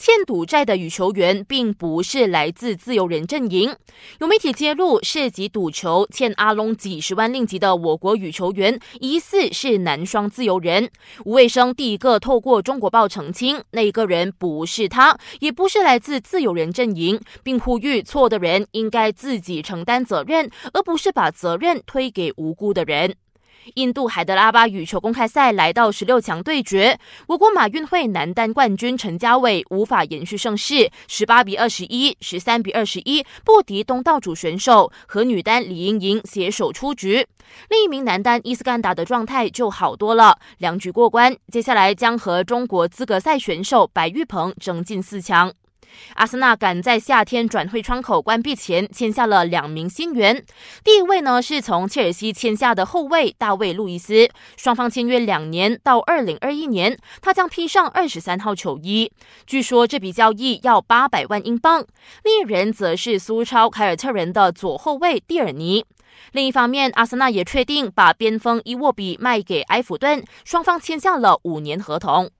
欠赌债的羽球员并不是来自自由人阵营。有媒体揭露，涉及赌球欠阿龙几十万令吉的我国羽球员，疑似是男双自由人。吴卫生第一个透过中国报澄清，那个人不是他，也不是来自自由人阵营，并呼吁错的人应该自己承担责任，而不是把责任推给无辜的人。印度海德拉巴羽球公开赛来到十六强对决，我国马运会男单冠军陈家伟无法延续盛世，十八比二十一、十三比二十一不敌东道主选手，和女单李盈莹携手出局。另一名男单伊斯干达的状态就好多了，两局过关，接下来将和中国资格赛选手白玉鹏争进四强。阿森纳赶在夏天转会窗口关闭前签下了两名新援，第一位呢是从切尔西签下的后卫大卫·路易斯，双方签约两年到二零二一年，他将披上二十三号球衣。据说这笔交易要八百万英镑。另一人则是苏超凯尔特人的左后卫蒂尔尼。另一方面，阿森纳也确定把边锋伊沃比卖给埃弗顿，双方签下了五年合同。